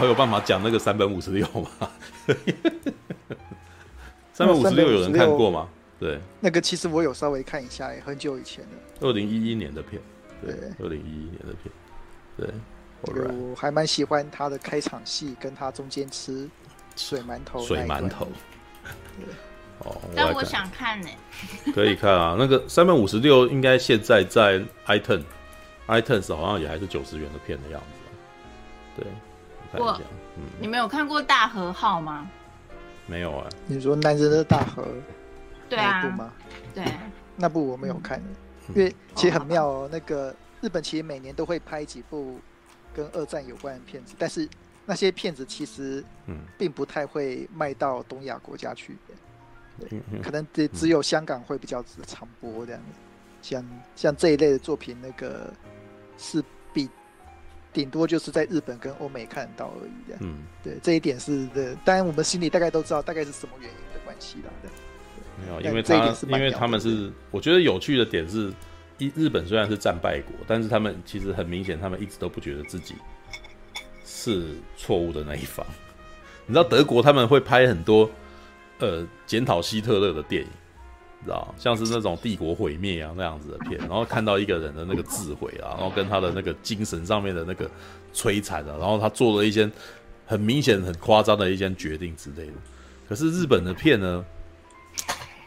还有办法讲那个三本五十六吗？三本五十六有人看过吗？对，那个其实我有稍微看一下，也很久以前的，二零一一年的片，对，二零一一年的片，对，我还蛮喜欢他的开场戏，跟他中间吃水馒头，水馒头，对，哦，但我想看呢，可以看啊，那个三百五十六应该现在在 iTunes，iTunes 好像也还是九十元的片的样子，对，看一下，嗯，你们有看过大和号吗？没有啊，你说男人的大和。对啊，那部吗？对，那部我没有看，嗯、因为其实很妙哦。那个日本其实每年都会拍几部跟二战有关的片子，但是那些片子其实并不太会卖到东亚国家去，对，可能只只有香港会比较常播这样子。像像这一类的作品，那个是比顶多就是在日本跟欧美看得到而已的。嗯，对，这一点是的，当然我们心里大概都知道大概是什么原因的关系啦。没有，因为他因为他们是，我觉得有趣的点是，日日本虽然是战败国，但是他们其实很明显，他们一直都不觉得自己是错误的那一方。你知道德国他们会拍很多呃检讨希特勒的电影，你知道像是那种帝国毁灭啊那样子的片，然后看到一个人的那个智慧啊，然后跟他的那个精神上面的那个摧残啊，然后他做了一些很明显很夸张的一些决定之类的。可是日本的片呢？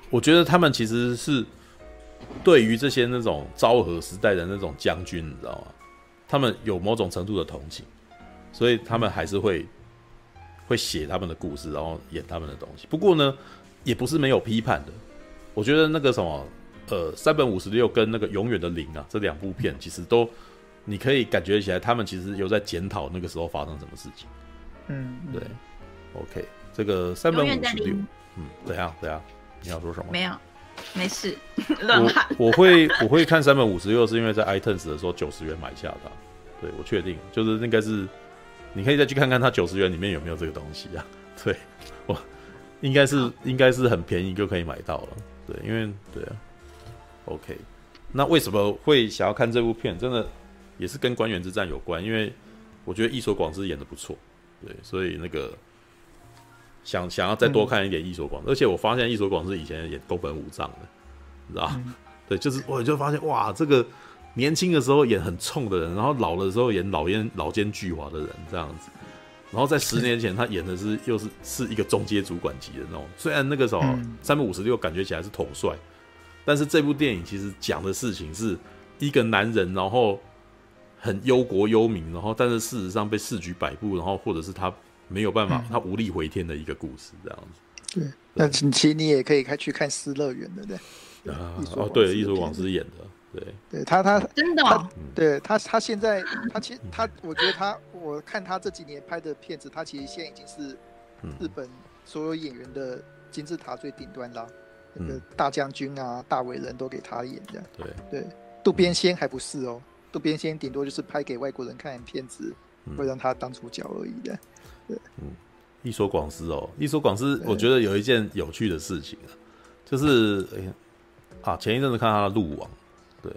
我觉得他们其实是对于这些那种昭和时代的那种将军，你知道吗？他们有某种程度的同情，所以他们还是会会写他们的故事，然后演他们的东西。不过呢，也不是没有批判的。我觉得那个什么，呃，三本五十六跟那个永远的零啊，这两部片其实都你可以感觉起来，他们其实有在检讨那个时候发生什么事情。嗯，对。OK，这个三本五十六，嗯，怎样怎样？你要说什么？没有，没事。乱喊。我我会我会看三本五十六，是因为在 iTunes 的时候九十元买下的。对，我确定，就是应该是，你可以再去看看它九十元里面有没有这个东西啊？对，我应该是应该是很便宜就可以买到了。对，因为对啊。OK，那为什么会想要看这部片？真的也是跟官员之战有关，因为我觉得伊所广志演的不错。对，所以那个。想想要再多看一点伊所广司，而且我发现伊所广志以前演宫本武藏的，你知道、嗯、对，就是我就发现哇，这个年轻的时候演很冲的人，然后老的时候演老奸老奸巨猾的人这样子，然后在十年前他演的是又是是一个中阶主管级的那种，虽然那个时候三百五十六感觉起来是统帅，但是这部电影其实讲的事情是一个男人，然后很忧国忧民，然后但是事实上被市局摆布，然后或者是他。没有办法，他无力回天的一个故事，这样子。对，那其实你也可以开去看《失乐园》的，对。啊，哦，对，艺术广司演的，对。对他，他真的，对他，他现在，他其实他，我觉得他，我看他这几年拍的片子，他其实现在已经是日本所有演员的金字塔最顶端啦。那个大将军啊，大伟人都给他演这样。对对，渡边谦还不是哦，渡边谦顶多就是拍给外国人看的片子，会让他当主角而已的。对，嗯，伊索广司哦，伊索广司，我觉得有一件有趣的事情啊，就是哎呀，啊，前一阵子看他的《鹿王》，对，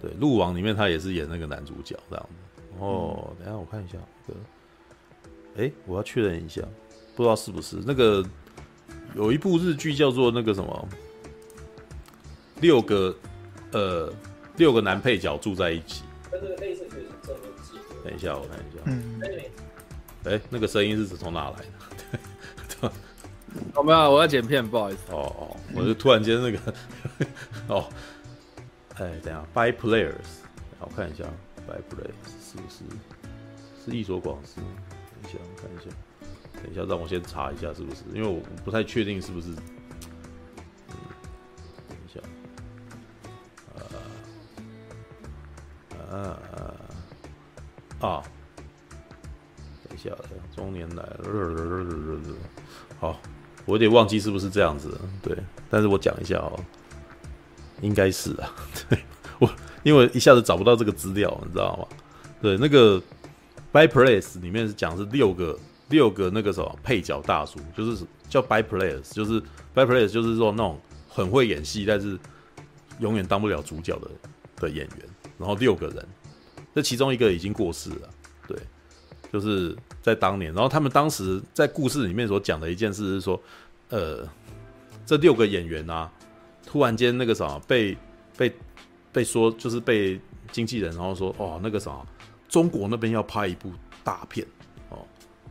对，《鹿王》里面他也是演那个男主角这样子。哦，等一下我看一下，这个，哎，我要确认一下，不知道是不是那个有一部日剧叫做那个什么，六个呃六个男配角住在一起。等一下，我看一下，嗯。哎、欸，那个声音是从哪来的？我 没有，我要剪片，不好意思。哦哦，我就突然间那个，哦，哎，等一下，By Players，我看一下，By Players 是不是是伊索广司？等一下，我看一下，等一下，让我先查一下是不是，因为我不太确定是不是。嗯，等一下，呃，啊。啊啊！中年来了，好，我有点忘记是不是这样子，对，但是我讲一下哦，应该是啊，对 我因为一下子找不到这个资料，你知道吗？对，那个 By Players 里面是讲是六个六个那个什么配角大叔，就是叫 By Players，就是 By Players 就是说那种很会演戏，但是永远当不了主角的的演员，然后六个人，这其中一个已经过世了，对。就是在当年，然后他们当时在故事里面所讲的一件事是说，呃，这六个演员啊，突然间那个啥被被被说就是被经纪人然后说哦那个啥，中国那边要拍一部大片哦，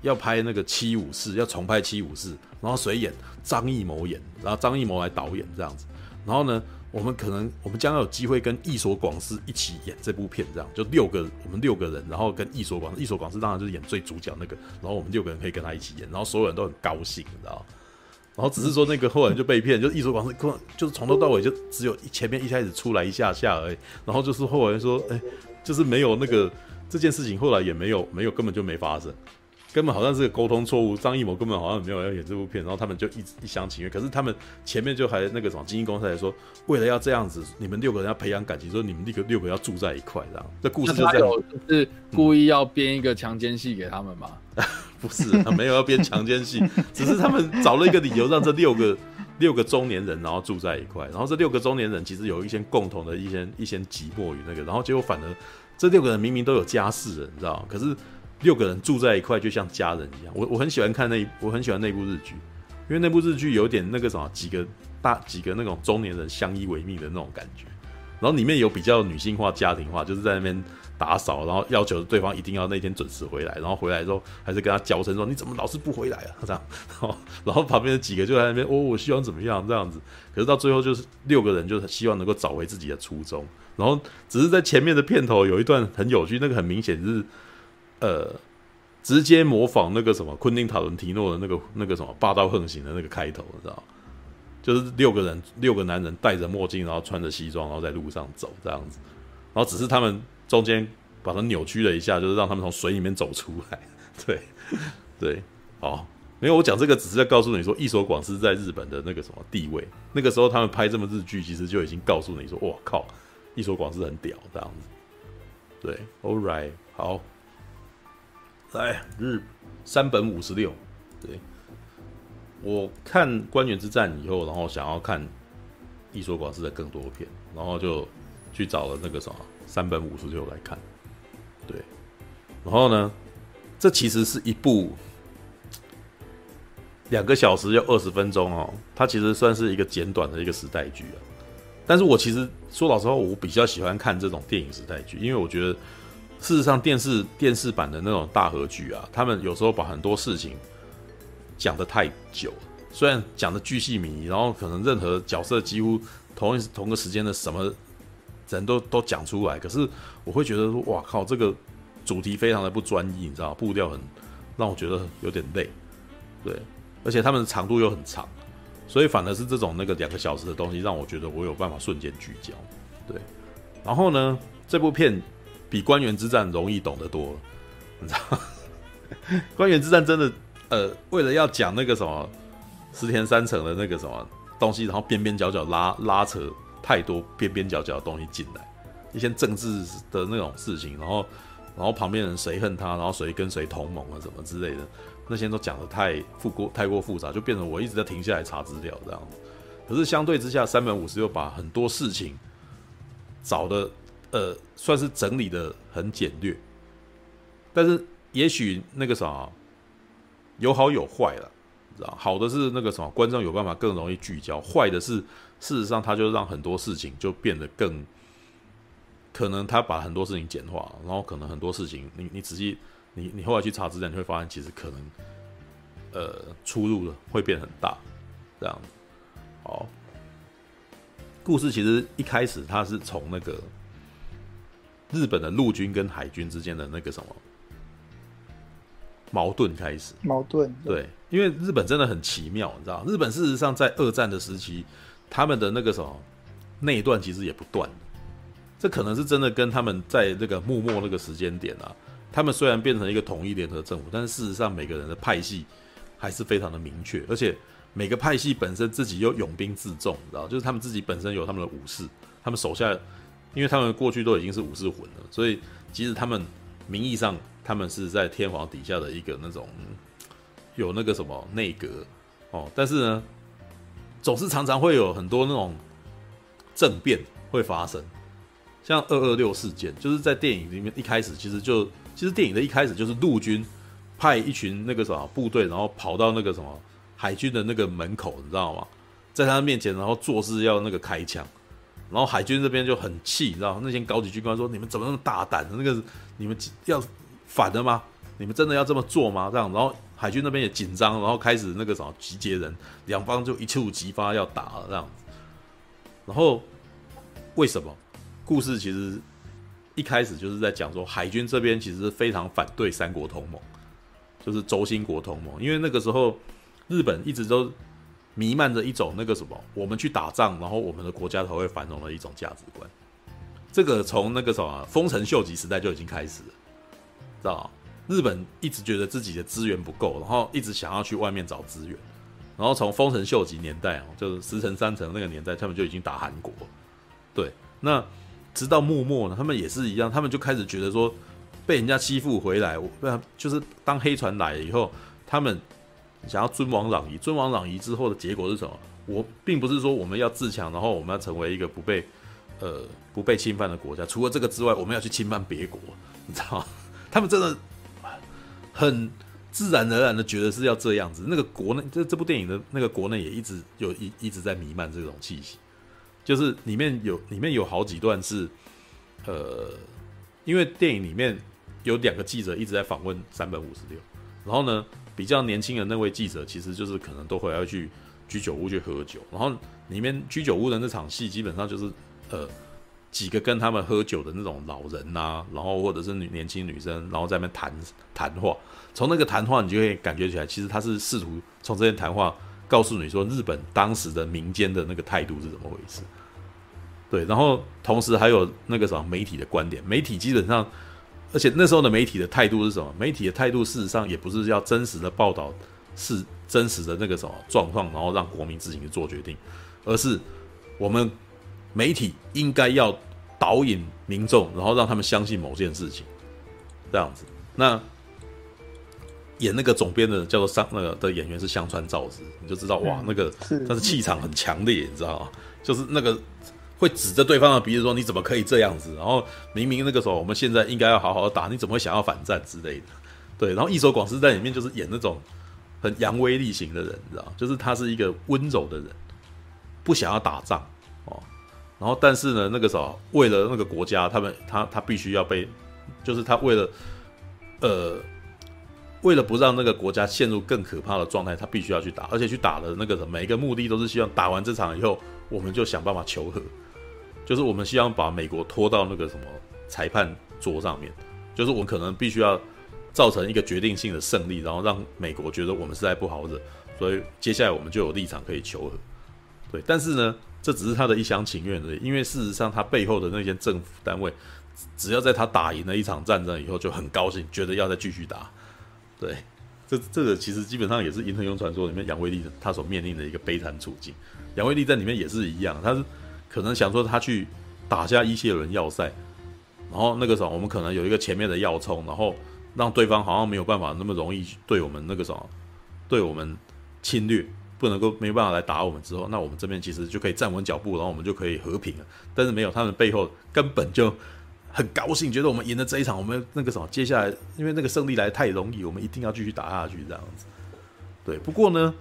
要拍那个七武士，要重拍七武士，然后谁演？张艺谋演，然后张艺谋来导演这样子，然后呢？我们可能，我们将有机会跟艺所广司一起演这部片，这样就六个，我们六个人，然后跟艺所广司，役所广司当然就是演最主角那个，然后我们六个人可以跟他一起演，然后所有人都很高兴，你知道？然后只是说那个后来就被骗，就役所广司，就是从头到尾就只有前面一开始出来一下下而已，然后就是后来说，哎，就是没有那个这件事情，后来也没有没有根本就没发生。根本好像是个沟通错误，张艺谋根本好像没有要演这部片，然后他们就一一厢情愿。可是他们前面就还那个什么经纪公司来说，为了要这样子，你们六个人要培养感情，说你们六个六个要住在一块，这样。这故事就这样。是故意要编一个强奸戏给他们吗？嗯、不是，他没有要编强奸戏，只是他们找了一个理由让这六个六个中年人然后住在一块，然后这六个中年人其实有一些共同的一些一些寂寞与那个，然后结果反而这六个人明明都有家室了，你知道吗？可是。六个人住在一块，就像家人一样。我我很喜欢看那，我很喜欢那部日剧，因为那部日剧有点那个什么，几个大几个那种中年人相依为命的那种感觉。然后里面有比较女性化、家庭化，就是在那边打扫，然后要求对方一定要那天准时回来，然后回来之后还是跟他交声说：“你怎么老是不回来啊？”这样，然后然后旁边的几个就在那边：“哦，我希望怎么样？”这样子。可是到最后就是六个人就是希望能够找回自己的初衷。然后只是在前面的片头有一段很有趣，那个很明显就是。呃，直接模仿那个什么昆汀塔伦提诺的那个那个什么霸道横行的那个开头，你知道？就是六个人，六个男人戴着墨镜，然后穿着西装，然后在路上走这样子。然后只是他们中间把它扭曲了一下，就是让他们从水里面走出来。对，对，好，没有，我讲这个只是在告诉你说，一所广司在日本的那个什么地位。那个时候他们拍这么日剧，其实就已经告诉你说，哇靠，一所广司很屌这样子。对，All right，好。来日山本五十六，对，我看《关原之战》以后，然后想要看役所广司的更多片，然后就去找了那个什么山本五十六来看，对，然后呢，这其实是一部两个小时要二十分钟哦，它其实算是一个简短的一个时代剧啊。但是我其实说老实话，我比较喜欢看这种电影时代剧，因为我觉得。事实上，电视电视版的那种大合剧啊，他们有时候把很多事情讲得太久，虽然讲得巨细靡遗，然后可能任何角色几乎同一同个时间的什么人都都讲出来，可是我会觉得说，哇靠，这个主题非常的不专一，你知道，步调很让我觉得有点累，对，而且他们的长度又很长，所以反而是这种那个两个小时的东西，让我觉得我有办法瞬间聚焦，对，然后呢，这部片。比关原之战容易懂得多，你知道？关原之战真的，呃，为了要讲那个什么石田三成的那个什么东西，然后边边角角拉拉扯太多边边角角的东西进来，一些政治的那种事情，然后然后旁边人谁恨他，然后谁跟谁同盟啊什么之类的，那些都讲得太复过太过复杂，就变成我一直在停下来查资料这样。可是相对之下，三本五十六把很多事情找的。呃，算是整理的很简略，但是也许那个啥有好有坏了，知道？好的是那个什么，观众有办法更容易聚焦；坏的是，事实上他就让很多事情就变得更可能，他把很多事情简化，然后可能很多事情你你仔细你你后来去查资料，你会发现其实可能呃出入的会变很大，这样子。好，故事其实一开始他是从那个。日本的陆军跟海军之间的那个什么矛盾开始？矛盾对，因为日本真的很奇妙，你知道，日本事实上在二战的时期，他们的那个什么内乱其实也不断。这可能是真的跟他们在这个幕末那个时间点啊，他们虽然变成一个统一联合政府，但是事实上每个人的派系还是非常的明确，而且每个派系本身自己又拥兵自重，你知道，就是他们自己本身有他们的武士，他们手下。因为他们过去都已经是武士魂了，所以即使他们名义上他们是在天皇底下的一个那种有那个什么内阁哦，但是呢，总是常常会有很多那种政变会发生，像二二六事件，就是在电影里面一开始其实就其实电影的一开始就是陆军派一群那个什么部队，然后跑到那个什么海军的那个门口，你知道吗？在他面前，然后做事要那个开枪，然后海军这边就很气，你知道那些高级军官说：“你们怎么那么大胆？那个你们要反的吗？你们真的要这么做吗？”这样，然后海军那边也紧张，然后开始那个什么集结人，两方就一触即发要打了这样子。然后为什么？故事其实一开始就是在讲说，海军这边其实非常反对三国同盟，就是轴心国同盟，因为那个时候日本一直都弥漫着一种那个什么，我们去打仗，然后我们的国家才会繁荣的一种价值观。这个从那个什么丰臣秀吉时代就已经开始了，知道？日本一直觉得自己的资源不够，然后一直想要去外面找资源，然后从丰臣秀吉年代啊，就是石城三城那个年代，他们就已经打韩国，对，那。直到幕末呢，他们也是一样，他们就开始觉得说，被人家欺负回来，我就是当黑船来了以后，他们想要尊王攘夷，尊王攘夷之后的结果是什么？我并不是说我们要自强，然后我们要成为一个不被呃不被侵犯的国家，除了这个之外，我们要去侵犯别国，你知道吗？他们真的很自然而然的觉得是要这样子。那个国内这这部电影的那个国内也一直有一一直在弥漫这种气息。就是里面有里面有好几段是，呃，因为电影里面有两个记者一直在访问山本五十六，然后呢，比较年轻的那位记者其实就是可能都会要去居酒屋去喝酒，然后里面居酒屋的那场戏基本上就是呃几个跟他们喝酒的那种老人呐、然后或者是女年轻女生，然后在那边谈谈话，从那个谈话你就会感觉起来，其实他是试图从这些谈话。告诉你说，日本当时的民间的那个态度是怎么回事？对，然后同时还有那个什么媒体的观点，媒体基本上，而且那时候的媒体的态度是什么？媒体的态度事实上也不是要真实的报道，是真实的那个什么状况，然后让国民自行去做决定，而是我们媒体应该要导引民众，然后让他们相信某件事情，这样子。那。演那个总编的叫做上那个的演员是香川照之，你就知道哇，那个他是气场很强烈，你知道吗？就是那个会指着对方的鼻子说，你怎么可以这样子？然后明明那个时候我们现在应该要好好打，你怎么会想要反战之类的？对，然后义守广司在里面就是演那种很扬威力型的人，你知道，就是他是一个温柔的人，不想要打仗哦。然后但是呢，那个时候为了那个国家，他们他他必须要被，就是他为了呃。为了不让那个国家陷入更可怕的状态，他必须要去打，而且去打的那个每一个目的都是希望打完这场以后，我们就想办法求和，就是我们希望把美国拖到那个什么裁判桌上面，就是我们可能必须要造成一个决定性的胜利，然后让美国觉得我们实在不好惹，所以接下来我们就有立场可以求和。对，但是呢，这只是他的一厢情愿而已，因为事实上他背后的那些政府单位，只要在他打赢了一场战争以后，就很高兴，觉得要再继续打。对，这这个其实基本上也是《银河英雄传说》里面杨威利他所面临的一个悲惨处境。杨威利在里面也是一样，他是可能想说他去打下伊谢伦要塞，然后那个时候我们可能有一个前面的要冲，然后让对方好像没有办法那么容易对我们那个什么对我们侵略，不能够没有办法来打我们之后，那我们这边其实就可以站稳脚步，然后我们就可以和平了。但是没有，他们背后根本就。很高兴，觉得我们赢了这一场，我们那个什么，接下来因为那个胜利来太容易，我们一定要继续打下去，这样子。对，不过呢，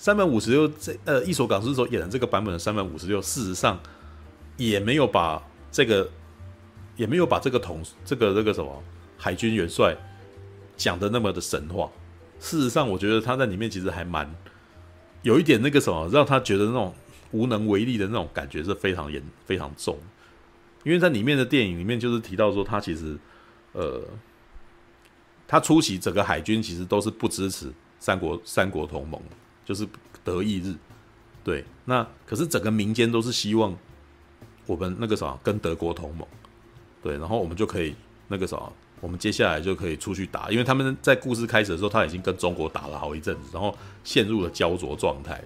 三百五十六这呃，义守广司所演的这个版本的三百五十六，事实上也没有把这个，也没有把这个统这个这个什么海军元帅讲的那么的神话。事实上，我觉得他在里面其实还蛮有一点那个什么，让他觉得那种无能为力的那种感觉是非常严非常重。因为在里面的电影里面，就是提到说，他其实，呃，他初期整个海军其实都是不支持三国三国同盟，就是德意日，对。那可是整个民间都是希望我们那个啥跟德国同盟，对，然后我们就可以那个啥，我们接下来就可以出去打，因为他们在故事开始的时候，他已经跟中国打了好一阵子，然后陷入了焦灼状态，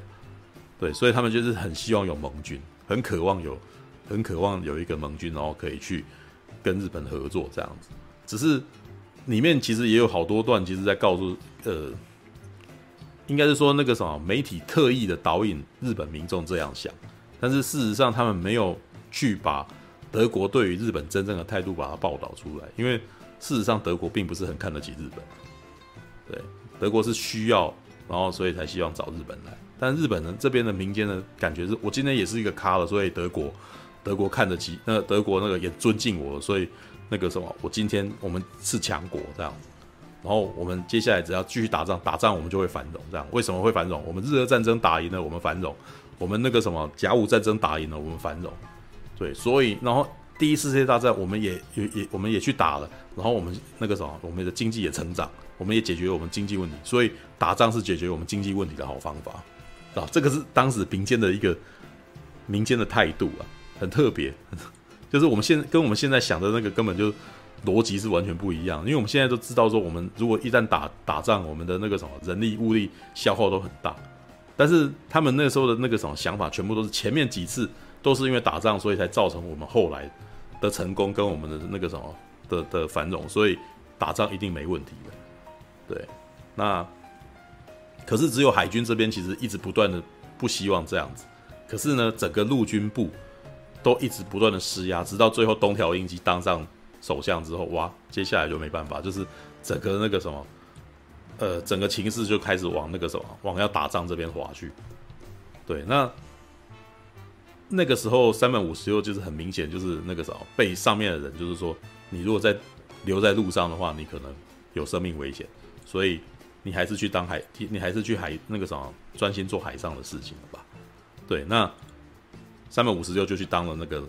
对，所以他们就是很希望有盟军，很渴望有。很渴望有一个盟军，然后可以去跟日本合作这样子。只是里面其实也有好多段，其实在告诉呃，应该是说那个什么媒体特意的导引日本民众这样想，但是事实上他们没有去把德国对于日本真正的态度把它报道出来，因为事实上德国并不是很看得起日本。对，德国是需要，然后所以才希望找日本来。但日本人这边的民间的感觉是，我今天也是一个咖了，所以德国，德国看得起，那德国那个也尊敬我，所以那个什么，我今天我们是强国这样。然后我们接下来只要继续打仗，打仗我们就会繁荣。这样为什么会繁荣？我们日俄战争打赢了，我们繁荣；我们那个什么甲午战争打赢了，我们繁荣。对，所以然后第一次世界大战我们也也也我们也去打了，然后我们那个什么，我们的经济也成长，我们也解决我们经济问题。所以打仗是解决我们经济问题的好方法。啊，这个是当时民间的一个民间的态度啊，很特别，就是我们现跟我们现在想的那个根本就。逻辑是完全不一样，因为我们现在都知道说，我们如果一旦打打仗，我们的那个什么人力物力消耗都很大。但是他们那时候的那个什么想法，全部都是前面几次都是因为打仗，所以才造成我们后来的成功跟我们的那个什么的的繁荣，所以打仗一定没问题的。对，那可是只有海军这边其实一直不断的不希望这样子，可是呢，整个陆军部都一直不断的施压，直到最后东条英机当上。首相之后，哇，接下来就没办法，就是整个那个什么，呃，整个情势就开始往那个什么，往要打仗这边滑去。对，那那个时候三本五十六就是很明显，就是那个什么，被上面的人就是说，你如果在留在路上的话，你可能有生命危险，所以你还是去当海，你还是去海那个什么，专心做海上的事情了吧。对，那三百五十六就去当了那个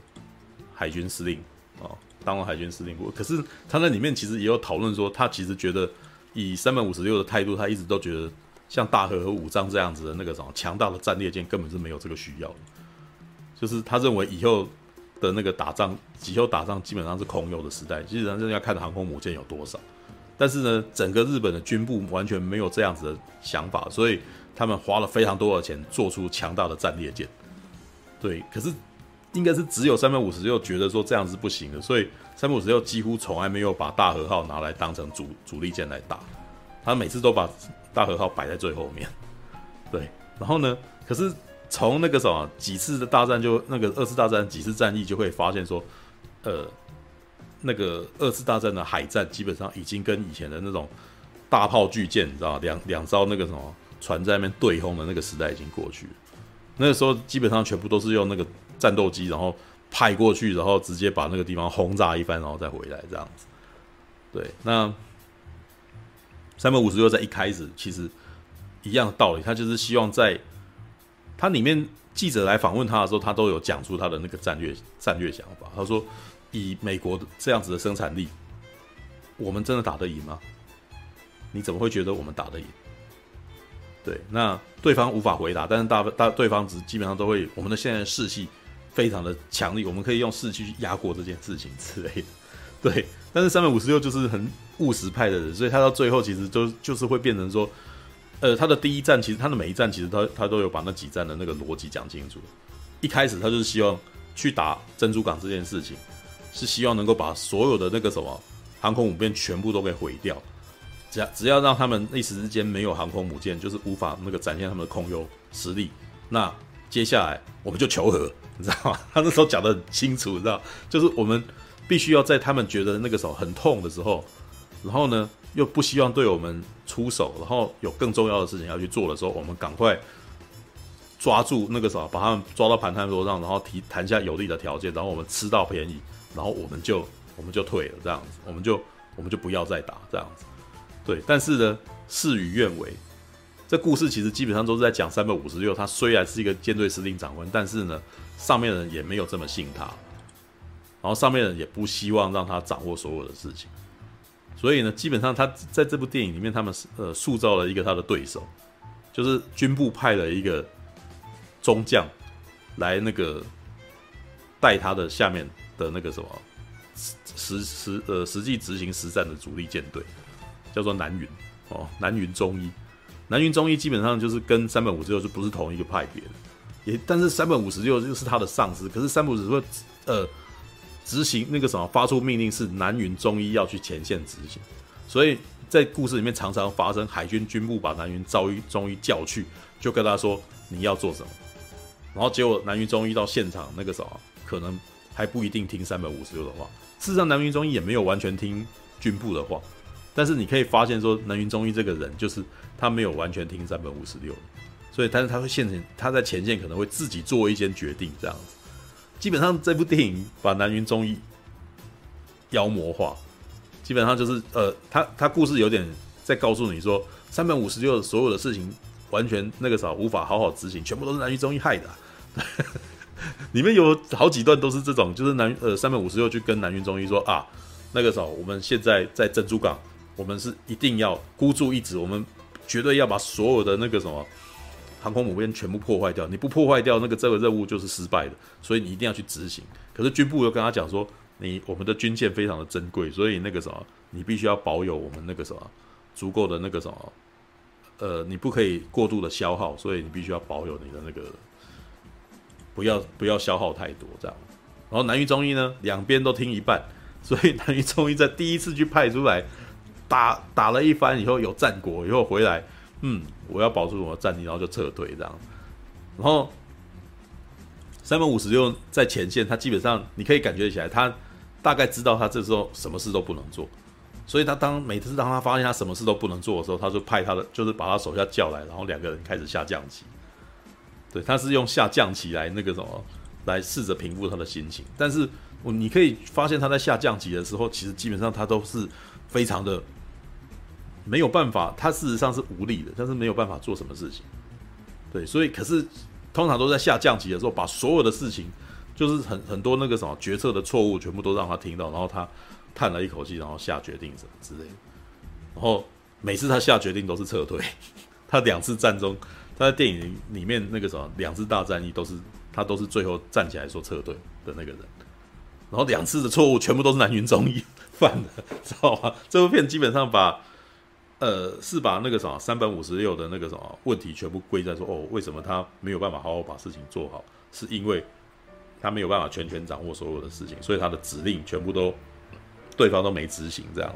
海军司令哦。当了海军司令部，可是他在里面其实也有讨论说，他其实觉得以三百五十六的态度，他一直都觉得像大和和武藏这样子的那个什么强大的战列舰根本是没有这个需要的，就是他认为以后的那个打仗，以后打仗基本上是空有的时代，基本上是要看航空母舰有多少。但是呢，整个日本的军部完全没有这样子的想法，所以他们花了非常多的钱做出强大的战列舰。对，可是。应该是只有山本五十六觉得说这样是不行的，所以山本五十六几乎从来没有把大和号拿来当成主主力舰来打，他每次都把大和号摆在最后面。对，然后呢，可是从那个什么几次的大战就那个二次大战几次战役就会发现说，呃，那个二次大战的海战基本上已经跟以前的那种大炮巨舰，你知道两两艘那个什么船在那边对轰的那个时代已经过去了。那个时候基本上全部都是用那个。战斗机，然后派过去，然后直接把那个地方轰炸一番，然后再回来这样子。对，那三本五十六在一开始其实一样的道理，他就是希望在他里面记者来访问他的时候，他都有讲出他的那个战略战略想法。他说：“以美国这样子的生产力，我们真的打得赢吗？你怎么会觉得我们打得赢？”对，那对方无法回答，但是大大对方只基本上都会我们的现在的士气。非常的强力，我们可以用士气去压过这件事情之类的，对。但是三百五十六就是很务实派的人，所以他到最后其实就就是会变成说，呃，他的第一站其实他的每一站其实他他都有把那几站的那个逻辑讲清楚。一开始他就是希望去打珍珠港这件事情，是希望能够把所有的那个什么航空母舰全部都给毁掉，只要只要让他们一时之间没有航空母舰，就是无法那个展现他们的空优实力，那接下来我们就求和。你知道吗？他那时候讲得很清楚，你知道，就是我们必须要在他们觉得那个时候很痛的时候，然后呢，又不希望对我们出手，然后有更重要的事情要去做的时候，我们赶快抓住那个时候，把他们抓到盘缠桌上，然后提谈下有利的条件，然后我们吃到便宜，然后我们就我们就退了，这样子，我们就我们就不要再打这样子。对，但是呢，事与愿违。这故事其实基本上都是在讲三百五十六，他虽然是一个舰队司令长官，但是呢。上面的人也没有这么信他，然后上面的人也不希望让他掌握所有的事情，所以呢，基本上他在这部电影里面，他们呃塑造了一个他的对手，就是军部派了一个中将来那个带他的下面的那个什么实实呃实际执行实战的主力舰队，叫做南云哦，南云中一，南云中一基本上就是跟三本五十六就不是同一个派别的。也，但是三本五十六就是他的上司，可是三本五十六呃，执行那个什么，发出命令是南云中医要去前线执行，所以在故事里面常常发生海军军部把南云忠一中医叫去，就跟他说你要做什么，然后结果南云中医到现场那个时候可能还不一定听三本五十六的话，事实上南云中医也没有完全听军部的话，但是你可以发现说，南云中医这个人就是他没有完全听三本五十六，所以但是他会现前他在前线可能会自己做一些决定这样子。基本上这部电影把南云忠义妖魔化，基本上就是呃，他他故事有点在告诉你说，三百五十六所有的事情完全那个啥无法好好执行，全部都是南云忠义害的啊。里面有好几段都是这种，就是南呃三百五十六去跟南云忠义说啊，那个啥，我们现在在珍珠港，我们是一定要孤注一掷，我们绝对要把所有的那个什么。航空母舰全部破坏掉，你不破坏掉那个这个任务就是失败的，所以你一定要去执行。可是军部又跟他讲说，你我们的军舰非常的珍贵，所以那个什么，你必须要保有我们那个什么足够的那个什么，呃，你不可以过度的消耗，所以你必须要保有你的那个，不要不要消耗太多这样。然后南云忠义呢，两边都听一半，所以南云忠义在第一次去派出来打打了一番以后有战果以后回来。嗯，我要保住我的战力，然后就撤退这样。然后三百五十六在前线，他基本上你可以感觉起来，他大概知道他这时候什么事都不能做，所以他当每次当他发现他什么事都不能做的时候，他就派他的就是把他手下叫来，然后两个人开始下降棋。对，他是用下降棋来那个什么，来试着平复他的心情。但是我你可以发现他在下降棋的时候，其实基本上他都是非常的。没有办法，他事实上是无力的，但是没有办法做什么事情。对，所以可是通常都在下降级的时候，把所有的事情，就是很很多那个什么决策的错误，全部都让他听到，然后他叹了一口气，然后下决定什么之类的。然后每次他下决定都是撤退。他两次战中，他在电影里面那个什么两次大战役都是他都是最后站起来说撤退的那个人。然后两次的错误全部都是南云忠义犯的，知道吗？这部片基本上把。呃，是把那个什么三本五十六的那个什么问题全部归在说，哦，为什么他没有办法好好把事情做好？是因为他没有办法全权掌握所有的事情，所以他的指令全部都对方都没执行，这样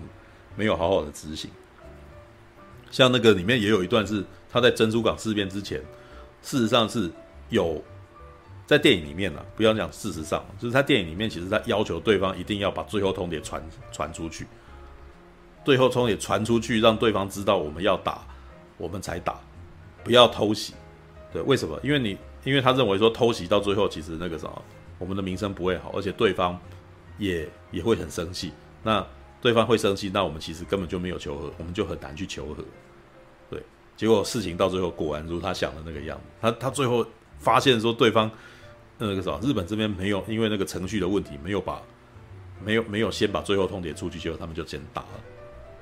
没有好好的执行。像那个里面也有一段是他在珍珠港事变之前，事实上是有在电影里面呢、啊，不要讲事实上，就是他电影里面其实他要求对方一定要把最后通牒传传出去。最后冲也传出去，让对方知道我们要打，我们才打，不要偷袭。对，为什么？因为你，因为他认为说偷袭到最后，其实那个什么，我们的名声不会好，而且对方也也会很生气。那对方会生气，那我们其实根本就没有求和，我们就很难去求和。对，结果事情到最后果然如他想的那个样子。他他最后发现说，对方那个什么，日本这边没有因为那个程序的问题，没有把没有没有先把最后通牒出去，结果他们就先打了。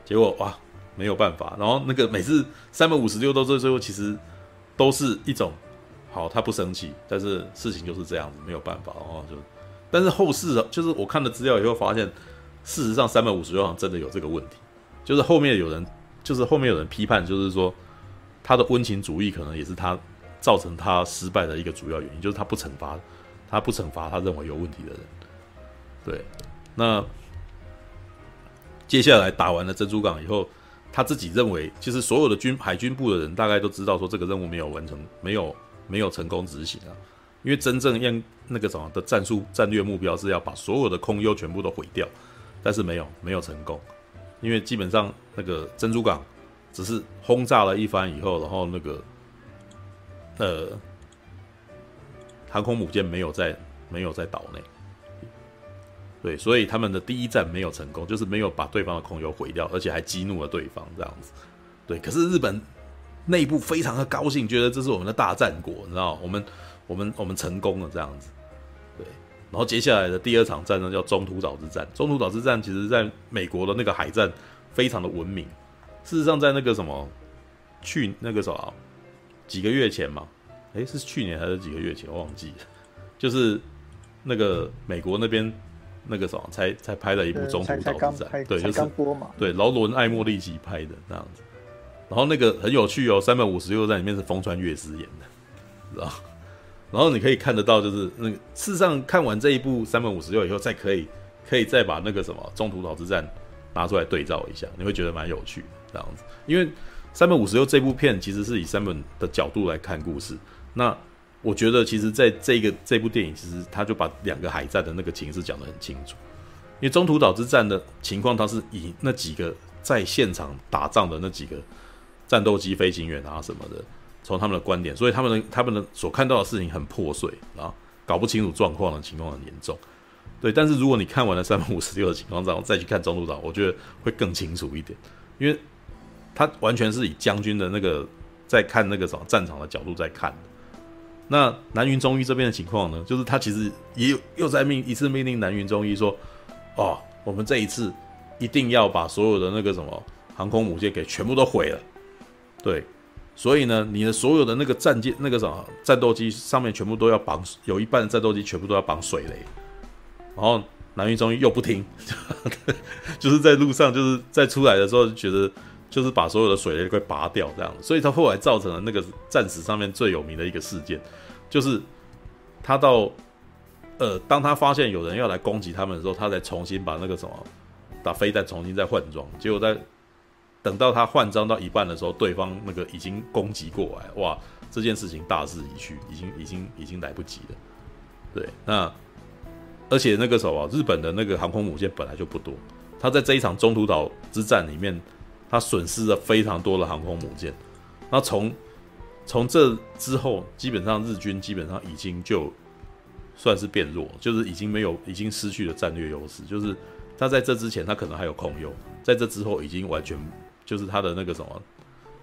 结果哇，没有办法。然后那个每次三百五十六到最后，其实都是一种好，他不生气，但是事情就是这样子，没有办法。然后就，但是后世就是我看了资料以后发现，事实上三百五十六好像真的有这个问题，就是后面有人，就是后面有人批判，就是说他的温情主义可能也是他造成他失败的一个主要原因，就是他不惩罚，他不惩罚他认为有问题的人。对，那。接下来打完了珍珠港以后，他自己认为，其实所有的军海军部的人大概都知道说这个任务没有完成，没有没有成功执行啊。因为真正要那个什么的战术战略目标是要把所有的空优全部都毁掉，但是没有没有成功，因为基本上那个珍珠港只是轰炸了一番以后，然后那个呃航空母舰没有在没有在岛内。对，所以他们的第一战没有成功，就是没有把对方的空油毁掉，而且还激怒了对方这样子。对，可是日本内部非常的高兴，觉得这是我们的大战果，你知道，我们我们我们成功了这样子。对，然后接下来的第二场战争，叫中途岛之战。中途岛之战其实在美国的那个海战非常的闻名。事实上，在那个什么去那个什么几个月前嘛，诶，是去年还是几个月前，我忘记了，就是那个美国那边。那个什么，才才拍了一部《中途岛之战》，对，就是对劳伦爱莫利奇拍的这样子。然后那个很有趣哦，三本五十六在里面是风川月之演的，知道？然后你可以看得到，就是那个事实上看完这一部三本五十六以后，再可以可以再把那个什么《中途岛之战》拿出来对照一下，你会觉得蛮有趣的这样子。因为山本五十六这部片其实是以三本的角度来看故事，那。我觉得其实，在这个这部电影，其实他就把两个海战的那个情势讲得很清楚。因为中途岛之战的情况，它是以那几个在现场打仗的那几个战斗机飞行员啊什么的，从他们的观点，所以他们的他们的所看到的事情很破碎啊，搞不清楚状况的情况很严重。对，但是如果你看完了三百五十六的情况，然后再去看中途岛，我觉得会更清楚一点，因为他完全是以将军的那个在看那个什么战场的角度在看。那南云忠一这边的情况呢，就是他其实也有又在命一次命令南云忠一说，哦，我们这一次一定要把所有的那个什么航空母舰给全部都毁了，对，所以呢，你的所有的那个战舰那个什么战斗机上面全部都要绑，有一半的战斗机全部都要绑水雷。然后南云忠一又不听，就是在路上，就是在出来的时候，觉得就是把所有的水雷都给拔掉这样，所以他后来造成了那个战史上面最有名的一个事件，就是他到呃，当他发现有人要来攻击他们的时候，他才重新把那个什么打飞弹重新再换装，结果在等到他换装到一半的时候，对方那个已经攻击过来，哇，这件事情大势已去，已经已经已经来不及了，对，那。而且那个时候啊，日本的那个航空母舰本来就不多，他在这一场中途岛之战里面，他损失了非常多的航空母舰。那从从这之后，基本上日军基本上已经就算是变弱，就是已经没有，已经失去了战略优势。就是他在这之前，他可能还有空优，在这之后已经完全就是他的那个什么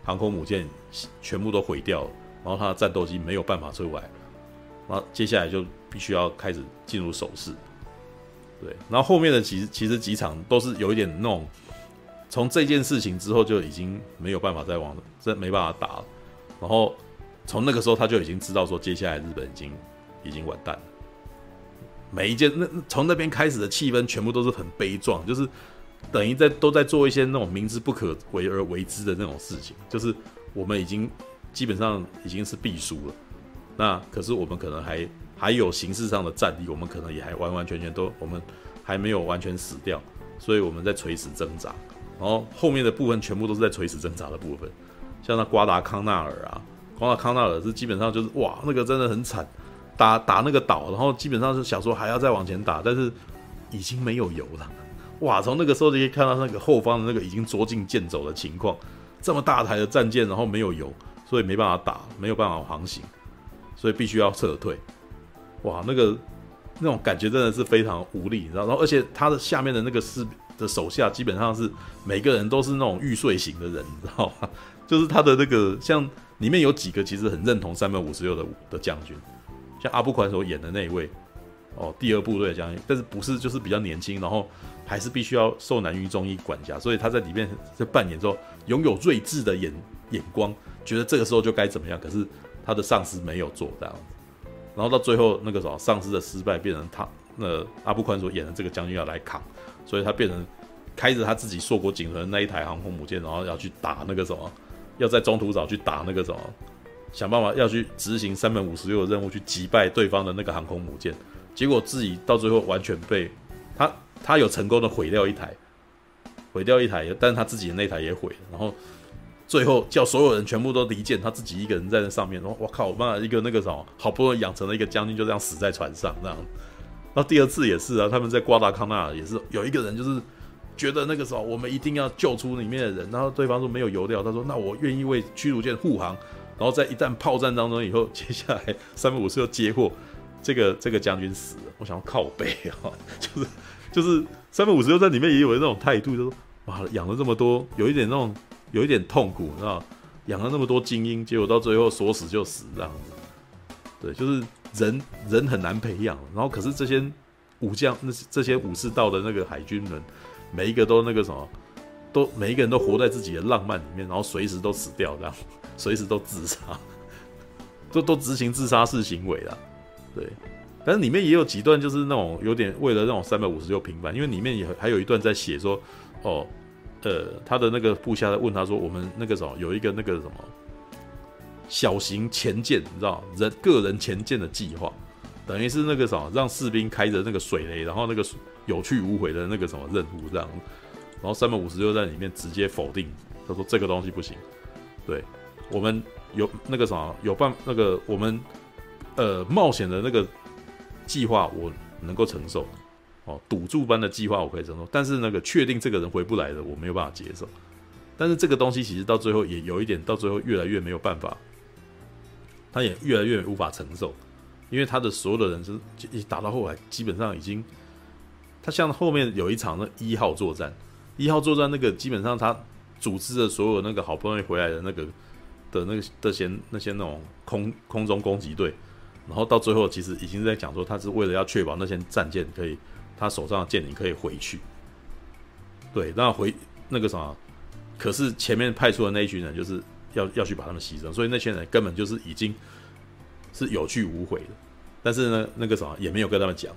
航空母舰全部都毁掉了，然后他的战斗机没有办法出来。然后接下来就必须要开始进入守势，对，然后后面的其实其实几场都是有一点那种，从这件事情之后就已经没有办法再往，这没办法打了。然后从那个时候他就已经知道说，接下来日本已经已经完蛋了。每一件那从那边开始的气氛全部都是很悲壮，就是等于在都在做一些那种明知不可为而为之的那种事情，就是我们已经基本上已经是必输了。那可是我们可能还还有形式上的战力，我们可能也还完完全全都我们还没有完全死掉，所以我们在垂死挣扎。然后后面的部分全部都是在垂死挣扎的部分，像那瓜达康纳尔啊，瓜达康纳尔是基本上就是哇，那个真的很惨，打打那个岛，然后基本上是想说还要再往前打，但是已经没有油了，哇，从那个时候就可以看到那个后方的那个已经捉襟见肘的情况，这么大台的战舰，然后没有油，所以没办法打，没有办法航行。所以必须要撤退，哇，那个那种感觉真的是非常无力，你知道？然后而且他的下面的那个士兵的手下基本上是每个人都是那种玉碎型的人，你知道吗？就是他的那个像里面有几个其实很认同三百五十六的的将军，像阿布宽所演的那一位哦，第二部队的将军，但是不是就是比较年轻，然后还是必须要受南云中医管辖，所以他在里面在扮演之后拥有睿智的眼眼光，觉得这个时候就该怎么样，可是。他的上司没有做这样子，然后到最后那个什么上司的失败，变成他那阿布宽所演的这个将军要来扛，所以他变成开着他自己硕果仅存的那一台航空母舰，然后要去打那个什么，要在中途岛去打那个什么，想办法要去执行三本五十六的任务，去击败对方的那个航空母舰，结果自己到最后完全被他他有成功的毁掉一台，毁掉一台，但是他自己的那台也毁了，然后。最后叫所有人全部都离舰，他自己一个人在那上面。然后我靠，我妈一个那个什么，好不容易养成了一个将军，就这样死在船上这样。然后第二次也是啊，他们在瓜达康纳也是有一个人，就是觉得那个时候我们一定要救出里面的人。然后对方说没有油料，他说那我愿意为驱逐舰护航。然后在一旦炮战当中以后，接下来 三百五十六接获这个这个将军死了。我想要靠背啊，就是就是三百五十六在里面也有那种态度，就是说哇养了这么多，有一点那种。有一点痛苦，你知道，养了那么多精英，结果到最后说死就死这样子。对，就是人人很难培养。然后可是这些武将，那这些武士道的那个海军们，每一个都那个什么，都每一个人都活在自己的浪漫里面，然后随时都死掉这样，随时都自杀，都都执行自杀式行为了。对，但是里面也有几段就是那种有点为了那种三百五十六平凡，因为里面也还有一段在写说，哦。呃，他的那个部下在问他说：“我们那个什么有一个那个什么小型潜舰，你知道人个人潜舰的计划，等于是那个什么让士兵开着那个水雷，然后那个有去无回的那个什么任务这样。然后三百五十六在里面直接否定，他说这个东西不行。对，我们有那个什么有办那个我们呃冒险的那个计划，我能够承受。哦，赌注般的计划我可以承受，但是那个确定这个人回不来的，我没有办法接受。但是这个东西其实到最后也有一点，到最后越来越没有办法，他也越来越无法承受，因为他的所有的人是一打到后来，基本上已经，他像后面有一场那一号作战，一号作战那个基本上他组织的所有那个好不容易回来的那个的那个的些那些那种空空中攻击队，然后到最后其实已经在讲说，他是为了要确保那些战舰可以。他手上的舰艇可以回去，对，那回那个什么，可是前面派出的那一群人就是要要去把他们牺牲，所以那些人根本就是已经是有去无回的。但是呢，那个什么也没有跟他们讲，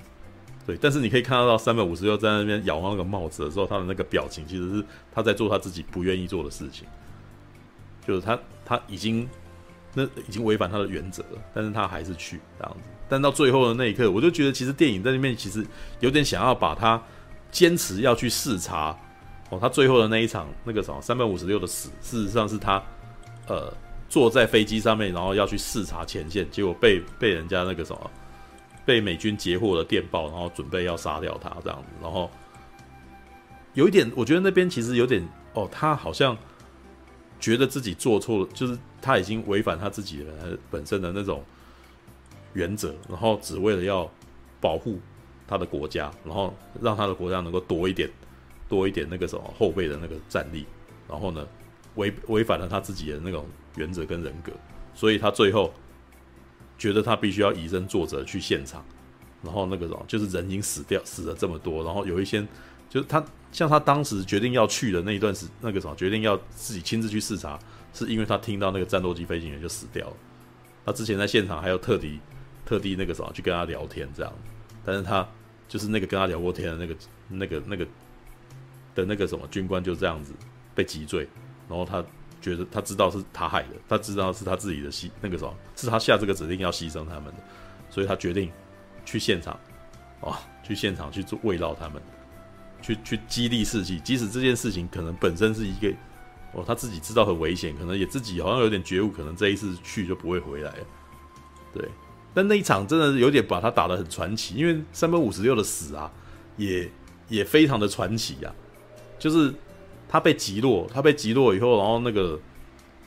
对。但是你可以看得到三百五十六在那边咬那个帽子的时候，他的那个表情其实是他在做他自己不愿意做的事情，就是他他已经那已经违反他的原则了，但是他还是去这样子。但到最后的那一刻，我就觉得其实电影在那边其实有点想要把他坚持要去视察哦，他最后的那一场那个什么三百五十六的死，事实上是他呃坐在飞机上面，然后要去视察前线，结果被被人家那个什么被美军截获了电报，然后准备要杀掉他这样子，然后有一点我觉得那边其实有点哦，他好像觉得自己做错了，就是他已经违反他自己的本身的那种。原则，然后只为了要保护他的国家，然后让他的国家能够多一点、多一点那个什么后备的那个战力，然后呢，违违反了他自己的那种原则跟人格，所以他最后觉得他必须要以身作则去现场，然后那个什么就是人已经死掉死了这么多，然后有一些就是他像他当时决定要去的那一段时那个什么决定要自己亲自去视察，是因为他听到那个战斗机飞行员就死掉了，他之前在现场还有特地。特地那个什么去跟他聊天这样，但是他就是那个跟他聊过天的那个那个那个的那个什么军官就这样子被击坠，然后他觉得他知道是他害的，他知道是他自己的牺那个什么是他下这个指令要牺牲他们的，所以他决定去现场啊，去现场去做慰劳他们，去去激励士气，即使这件事情可能本身是一个哦他自己知道很危险，可能也自己好像有点觉悟，可能这一次去就不会回来了，对。但那一场真的有点把他打得很传奇，因为三百五十六的死啊，也也非常的传奇啊。就是他被击落，他被击落以后，然后那个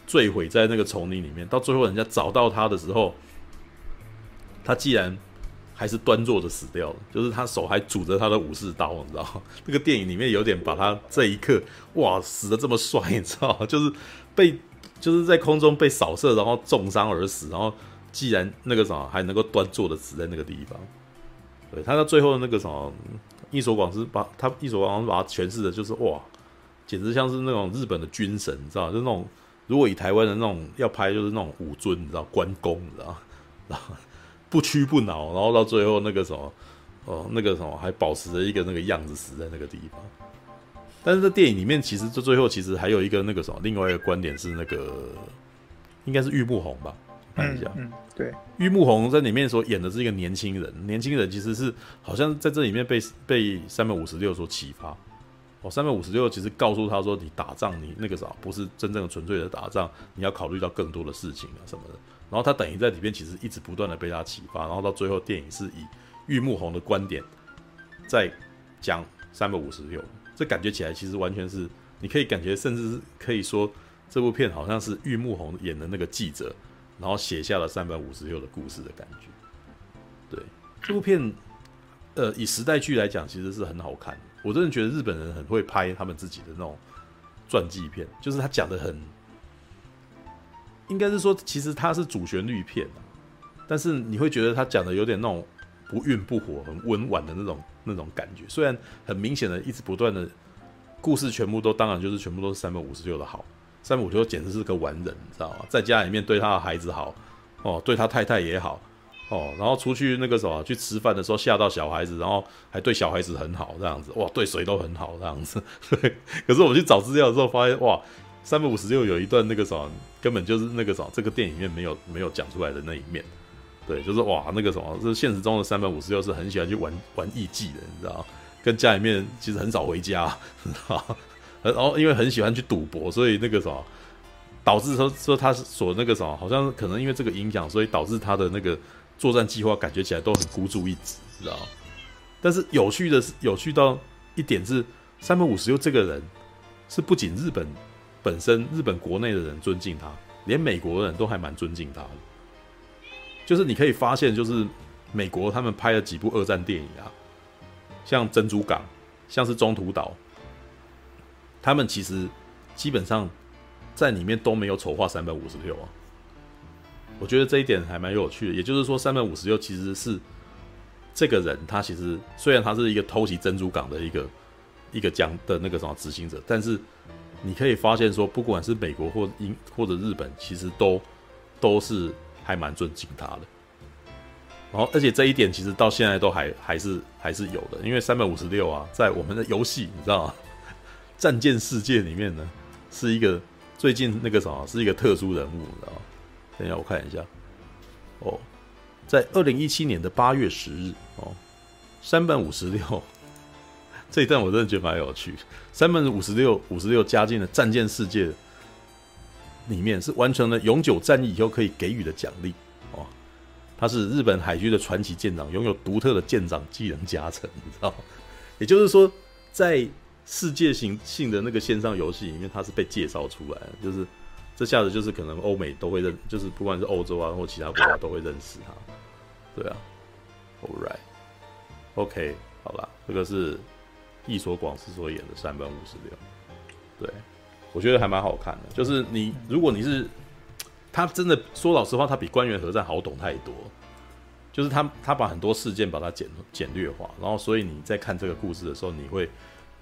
坠毁在那个丛林里面，到最后人家找到他的时候，他既然还是端坐着死掉了，就是他手还拄着他的武士刀，你知道？那个电影里面有点把他这一刻，哇，死的这么帅，你知道？就是被就是在空中被扫射，然后重伤而死，然后。既然那个什么还能够端坐的死在那个地方，对，他到最后的那个什么，伊索广司把他伊索广司把他诠释的就是哇，简直像是那种日本的军神，你知道，就那种如果以台湾的那种要拍，就是那种武尊，你知道，关公，你知道，然后不屈不挠，然后到最后那个什么，哦，那个什么还保持着一个那个样子死在那个地方。但是这电影里面，其实这最后其实还有一个那个什么，另外一个观点是那个应该是玉木宏吧。看一下，嗯，对，玉木宏在里面所演的是一个年轻人，年轻人其实是好像在这里面被被三百五十六所启发。哦，三百五十六其实告诉他说，你打仗你那个啥不是真正的纯粹的打仗，你要考虑到更多的事情啊什么的。然后他等于在里面其实一直不断的被他启发，然后到最后电影是以玉木宏的观点在讲三百五十六，这感觉起来其实完全是你可以感觉，甚至是可以说这部片好像是玉木宏演的那个记者。然后写下了三百五十六的故事的感觉。对，这部片，呃，以时代剧来讲，其实是很好看。我真的觉得日本人很会拍他们自己的那种传记片，就是他讲的很，应该是说，其实他是主旋律片，但是你会觉得他讲的有点那种不愠不火、很温婉的那种那种感觉。虽然很明显的一直不断的故事全部都，当然就是全部都是三百五十六的好。三百五十六简直是个完人，你知道吗？在家里面对他的孩子好，哦，对他太太也好，哦，然后出去那个什么去吃饭的时候吓到小孩子，然后还对小孩子很好，这样子，哇，对谁都很好，这样子。对，可是我去找资料的时候发现，哇，三百五十六有一段那个什么，根本就是那个什么，这个电影里面没有没有讲出来的那一面。对，就是哇，那个什么，是现实中的三百五十六是很喜欢去玩玩艺伎的，你知道？跟家里面其实很少回家，你知道吗？然后因为很喜欢去赌博，所以那个什么，导致说说他所那个什么，好像可能因为这个影响，所以导致他的那个作战计划感觉起来都很孤注一掷，知道？但是有趣的是，有趣到一点是，山本五十六这个人是不仅日本本身日本国内的人尊敬他，连美国人都还蛮尊敬他的。就是你可以发现，就是美国他们拍了几部二战电影啊，像珍珠港，像是中途岛，他们其实基本上在里面都没有丑化山本五十六啊。我觉得这一点还蛮有趣的，也就是说，三本五十六其实是这个人，他其实虽然他是一个偷袭珍珠港的一个一个将的那个什么执行者，但是你可以发现说，不管是美国或英或者日本，其实都都是。还蛮尊敬他的，然后而且这一点其实到现在都还还是还是有的，因为三百五十六啊，在我们的游戏你知道吗？战舰世界里面呢，是一个最近那个什么，是一个特殊人物，你知道吗？等一下我看一下，哦，在二零一七年的八月十日哦，山本五十六这一段我真的觉得蛮有趣，山本五十六五十六加进了战舰世界。里面是完成了永久战役以后可以给予的奖励哦，他是日本海军的传奇舰长，拥有独特的舰长技能加成，你知道？也就是说，在世界性性的那个线上游戏里面，他是被介绍出来的，就是这下子就是可能欧美都会认，就是不管是欧洲啊或其他国家都会认识他，对啊，All right，OK，好吧，这个是役所广司所演的三本五十六，对。我觉得还蛮好看的，就是你如果你是他，真的说老实话，他比关原合战好懂太多。就是他他把很多事件把它简简略化，然后所以你在看这个故事的时候，你会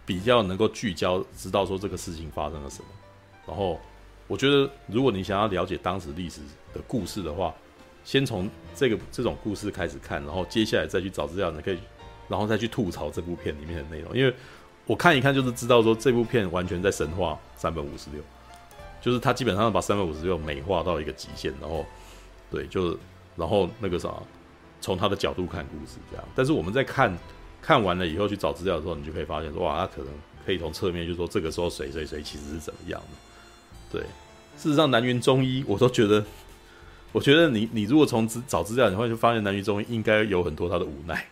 比较能够聚焦，知道说这个事情发生了什么。然后我觉得，如果你想要了解当时历史的故事的话，先从这个这种故事开始看，然后接下来再去找资料，你可以然后再去吐槽这部片里面的内容，因为。我看一看就是知道说这部片完全在神话三本五十六，就是他基本上把三本五十六美化到一个极限，然后对，就是然后那个啥，从他的角度看故事这样。但是我们在看看完了以后去找资料的时候，你就可以发现说哇，他可能可以从侧面就说这个时候谁谁谁其实是怎么样的。对，事实上南云中医我都觉得，我觉得你你如果从资找资料，你会就发现南云中医应该有很多他的无奈，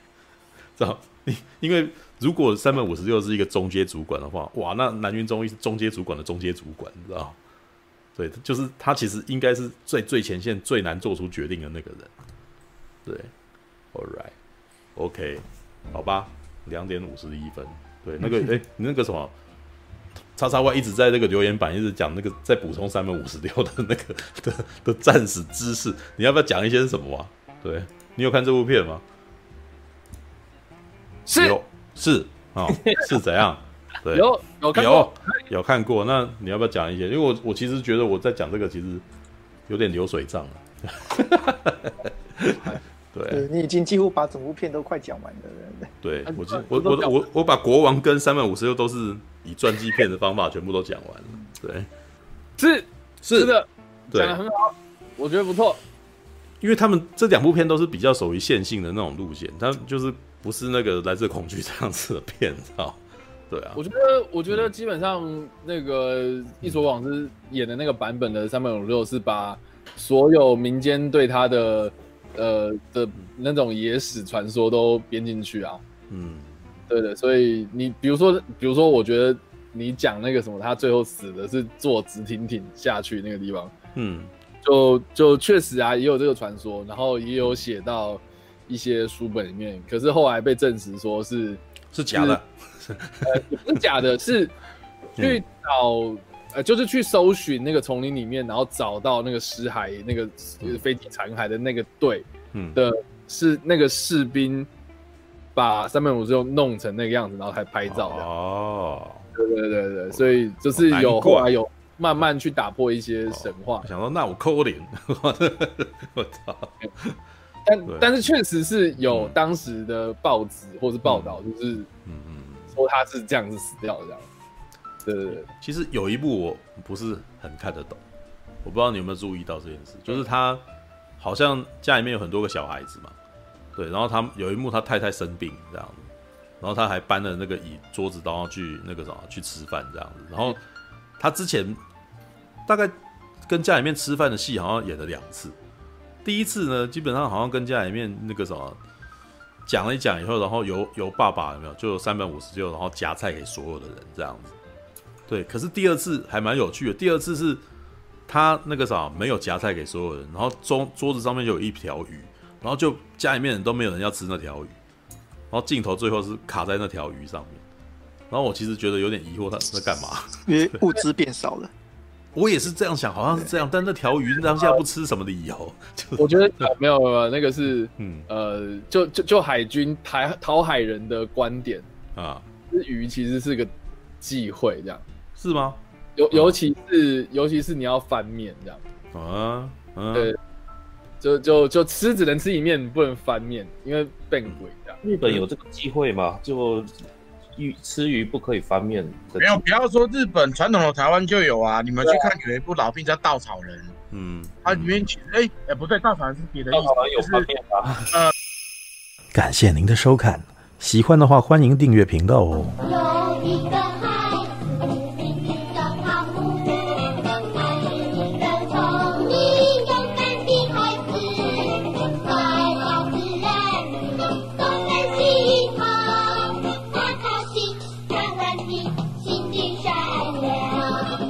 知道你因为。如果三本五十六是一个中阶主管的话，哇，那南云中医是中阶主管的中阶主管，你知道？对，就是他其实应该是最最前线最难做出决定的那个人。对，All right，OK，好吧，两点五十一分。对，那个哎、欸，你那个什么，叉叉 Y 一直在那个留言板一直讲那个在补充三本五十六的那个的的战士知识，你要不要讲一些什么啊？对，你有看这部片吗？是。有是啊、哦，是怎样？对，有有看有有看过。那你要不要讲一些？因为我我其实觉得我在讲这个其实有点流水账了。对，你已经几乎把整部片都快讲完了。对我我我我我把国王跟三百五十六都是以传记片的方法全部都讲完了。对，是是，的，讲的很好，我觉得不错。因为他们这两部片都是比较属于线性的那种路线，它就是。不是那个来自恐惧这样子的片子啊，对啊，我觉得我觉得基本上那个一所广司演的那个版本的三百五十六是把所有民间对他的呃的那种野史传说都编进去啊，嗯，对的，所以你比如说比如说，我觉得你讲那个什么，他最后死的是坐直挺挺下去那个地方，嗯，就就确实啊，也有这个传说，然后也有写到。一些书本里面，可是后来被证实说是是假的，呃，不是假的，是 去找、嗯、呃，就是去搜寻那个丛林里面，然后找到那个尸骸，那个飞机残骸的那个队，嗯，的是那个士兵把三百五十六弄成那个样子，然后才拍照哦，对对对对，所以就是有后来有慢慢去打破一些神话，哦、想说那我扣脸，我操。但但是确实是有当时的报纸或是报道，就是嗯嗯说他是这样子死掉的这样。对，其实有一部我不是很看得懂，我不知道你有没有注意到这件事，就是他好像家里面有很多个小孩子嘛，对，然后他有一幕他太太生病这样子，然后他还搬了那个椅桌子，然后去那个什么去吃饭这样子，然后他之前大概跟家里面吃饭的戏好像演了两次。第一次呢，基本上好像跟家里面那个什么，讲了一讲以后，然后由由爸爸有没有就三百五十六，然后夹菜给所有的人这样子。对，可是第二次还蛮有趣的。第二次是他那个啥没有夹菜给所有人，然后桌桌子上面就有一条鱼，然后就家里面人都没有人要吃那条鱼，然后镜头最后是卡在那条鱼上面。然后我其实觉得有点疑惑，他在干嘛？因为 物资变少了。我也是这样想，好像是这样，但那条鱼当下不吃什么理由？我觉得没有没有，那个是嗯呃，就就就海军台讨海人的观点啊，这鱼其实是个忌讳，这样是吗？尤尤其是尤其是你要翻面这样啊，对，就就就吃只能吃一面，不能翻面，因为变鬼这样。日本有这个机会吗？就。鱼吃鱼不可以翻面，没有，不要说日本传统的台湾就有啊。你们去看有一部老片叫《稻草人》，嗯，它里面其实哎哎不对，稻草人是别的意思，稻草人有翻面吗？呃，感谢您的收看，喜欢的话欢迎订阅频道哦。